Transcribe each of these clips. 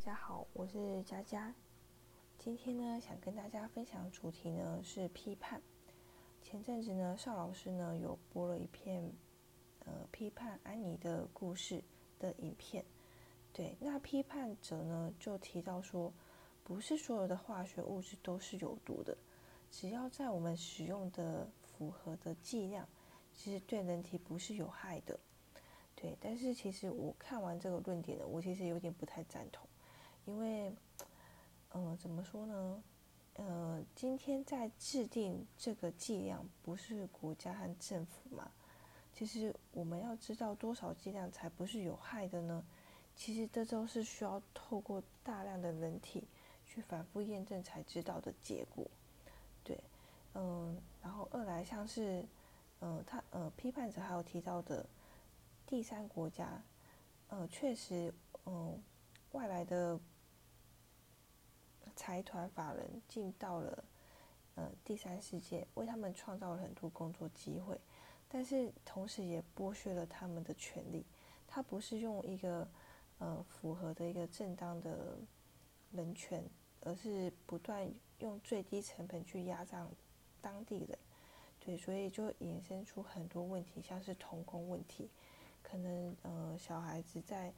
大家好，我是佳佳。今天呢，想跟大家分享的主题呢是批判。前阵子呢，邵老师呢有播了一片呃批判安妮的故事的影片。对，那批判者呢就提到说，不是所有的化学物质都是有毒的，只要在我们使用的符合的剂量，其实对人体不是有害的。对，但是其实我看完这个论点呢，我其实有点不太赞同。因为，嗯，怎么说呢？呃，今天在制定这个剂量，不是国家和政府嘛？其实我们要知道多少剂量才不是有害的呢？其实这都是需要透过大量的人体去反复验证才知道的结果。对，嗯，然后二来像是，嗯，他呃批判者还有提到的第三国家，呃，确实，嗯，外来的。财团法人进到了呃第三世界，为他们创造了很多工作机会，但是同时也剥削了他们的权利。他不是用一个呃符合的一个正当的人权，而是不断用最低成本去压榨当地人。对，所以就衍生出很多问题，像是童工问题，可能呃小孩子在。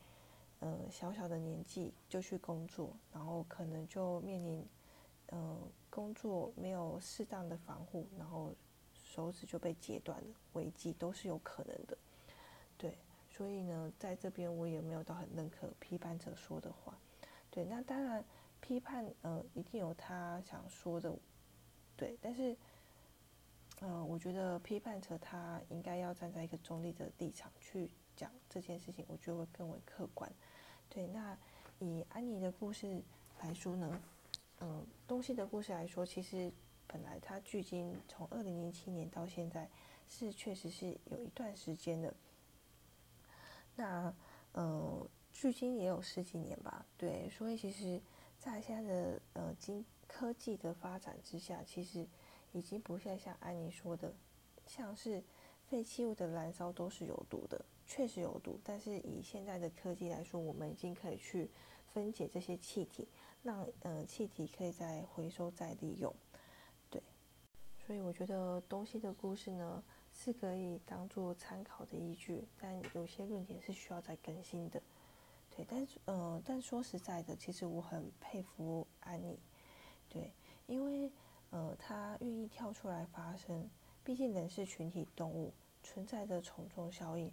呃，小小的年纪就去工作，然后可能就面临，呃，工作没有适当的防护，然后手指就被截断了，危机都是有可能的。对，所以呢，在这边我也没有到很认可批判者说的话。对，那当然批判，呃，一定有他想说的，对，但是，呃，我觉得批判者他应该要站在一个中立的立场去讲这件事情，我觉得会更为客观。对，那以安妮的故事来说呢，嗯，东西的故事来说，其实本来它距今从二零零七年到现在是确实是有一段时间的。那嗯，距今也有十几年吧，对，所以其实，在现在的呃经科技的发展之下，其实已经不再像安妮说的，像是废弃物的燃烧都是有毒的。确实有毒，但是以现在的科技来说，我们已经可以去分解这些气体，让呃气体可以再回收再利用。对，所以我觉得东西的故事呢是可以当做参考的依据，但有些论点是需要再更新的。对，但是呃，但说实在的，其实我很佩服安妮，对，因为呃她愿意跳出来发声，毕竟人是群体动物，存在着从众效应。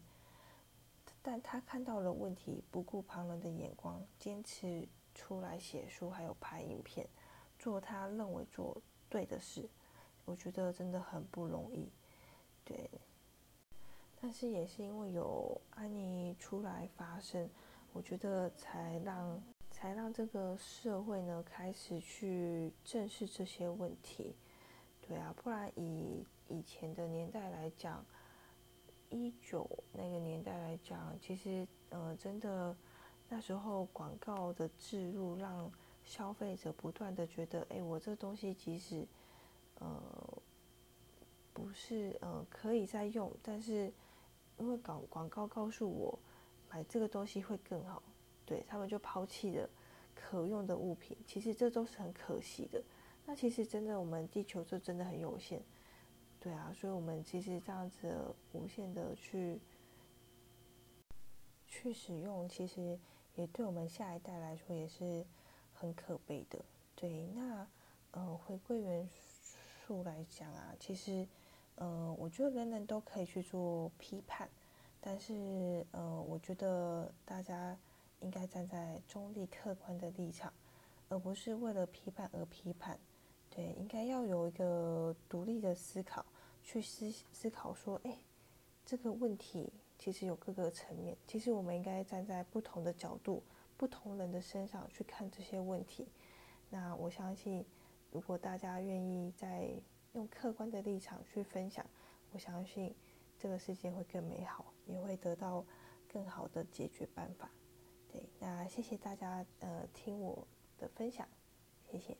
但他看到了问题，不顾旁人的眼光，坚持出来写书，还有拍影片，做他认为做对的事。我觉得真的很不容易，对。但是也是因为有安妮出来发声，我觉得才让才让这个社会呢开始去正视这些问题。对啊，不然以以前的年代来讲。一九那个年代来讲，其实呃，真的那时候广告的植入，让消费者不断的觉得，哎，我这东西即使呃不是呃可以再用，但是因为广广告告诉我买这个东西会更好，对他们就抛弃了可用的物品。其实这都是很可惜的。那其实真的，我们地球就真的很有限。对啊，所以我们其实这样子无限的去去使用，其实也对我们下一代来说也是很可悲的。对，那呃，回归元素来讲啊，其实呃，我觉得人人都可以去做批判，但是呃，我觉得大家应该站在中立客观的立场，而不是为了批判而批判。对，应该要有一个独立的思考，去思思考说，哎，这个问题其实有各个层面，其实我们应该站在不同的角度、不同人的身上去看这些问题。那我相信，如果大家愿意在用客观的立场去分享，我相信这个世界会更美好，也会得到更好的解决办法。对，那谢谢大家呃听我的分享，谢谢。